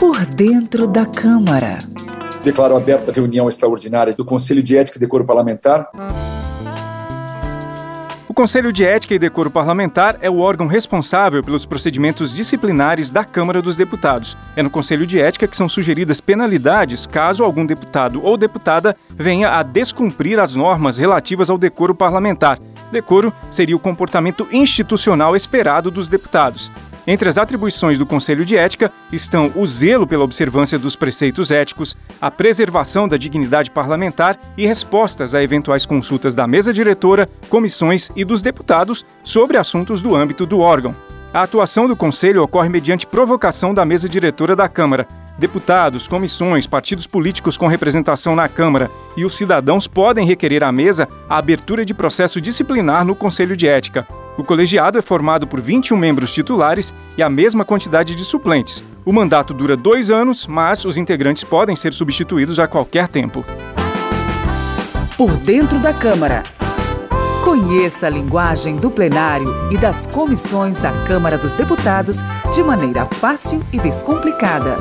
Por dentro da Câmara. Declaro aberta a reunião extraordinária do Conselho de Ética e Decoro Parlamentar. O Conselho de Ética e Decoro Parlamentar é o órgão responsável pelos procedimentos disciplinares da Câmara dos Deputados. É no Conselho de Ética que são sugeridas penalidades caso algum deputado ou deputada venha a descumprir as normas relativas ao decoro parlamentar. Decoro seria o comportamento institucional esperado dos deputados. Entre as atribuições do Conselho de Ética estão o zelo pela observância dos preceitos éticos, a preservação da dignidade parlamentar e respostas a eventuais consultas da mesa diretora, comissões e dos deputados sobre assuntos do âmbito do órgão. A atuação do Conselho ocorre mediante provocação da mesa diretora da Câmara. Deputados, comissões, partidos políticos com representação na Câmara e os cidadãos podem requerer à mesa a abertura de processo disciplinar no Conselho de Ética. O colegiado é formado por 21 membros titulares e a mesma quantidade de suplentes. O mandato dura dois anos, mas os integrantes podem ser substituídos a qualquer tempo. Por dentro da Câmara. Conheça a linguagem do plenário e das comissões da Câmara dos Deputados de maneira fácil e descomplicada.